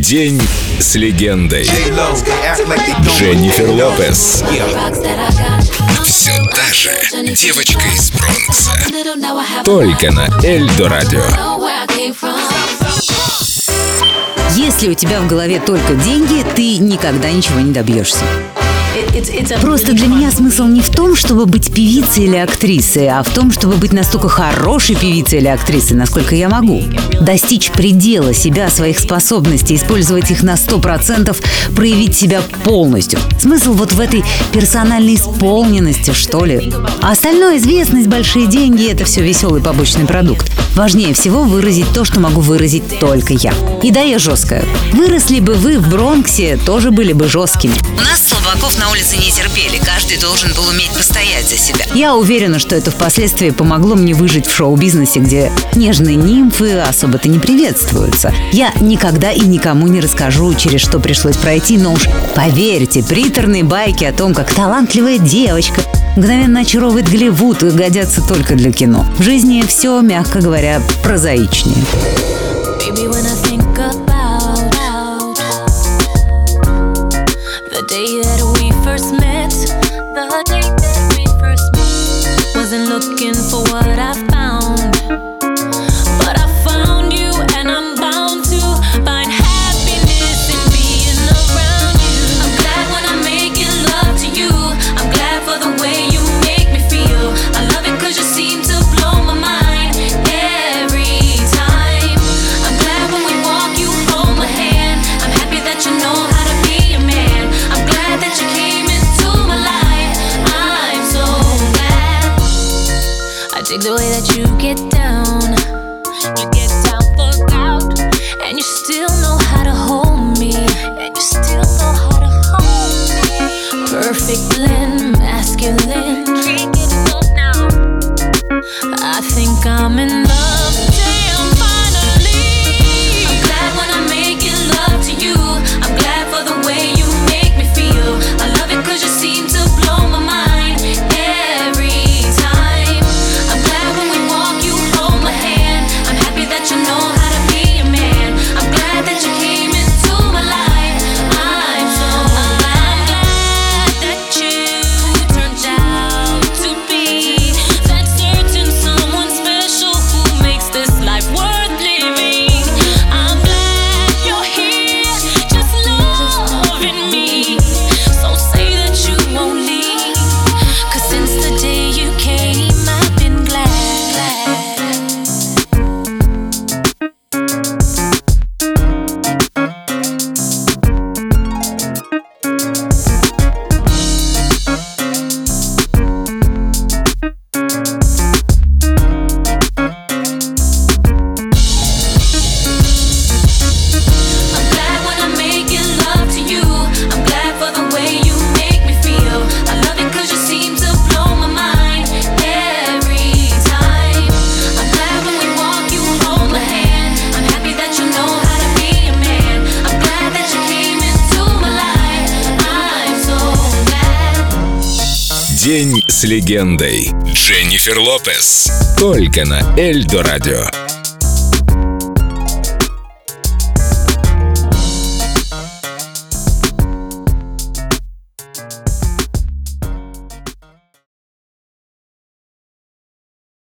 День с легендой. Дженнифер Лопес. Все та же девочка из Бронкса. Только на Эльдо Радио. Если у тебя в голове только деньги, ты никогда ничего не добьешься. Просто для меня смысл не в том, чтобы быть певицей или актрисой, а в том, чтобы быть настолько хорошей певицей или актрисой, насколько я могу. Достичь предела себя, своих способностей, использовать их на 100%, проявить себя полностью. Смысл вот в этой персональной исполненности, что ли. А остальное, известность, большие деньги – это все веселый побочный продукт. Важнее всего выразить то, что могу выразить только я. И да, я жесткая. Выросли бы вы в Бронксе, тоже были бы жесткими. У нас слабаков на улице не терпели. Каждый должен был уметь постоять за себя. Я уверена, что это впоследствии помогло мне выжить в шоу-бизнесе, где нежные нимфы особо-то не приветствуются. Я никогда и никому не расскажу, через что пришлось пройти, но уж поверьте, приторные байки о том, как талантливая девочка мгновенно очаровывает Голливуд и годятся только для кино. В жизни все, мягко говоря, прозаичнее. Dig the way that you get down. You get down for out, and you still know how to hold me. And you still know how to hold me. Perfect blend, masculine. Can't now. I think I'm in love. День с легендой. Дженнифер Лопес. Только на Эльдо Радио.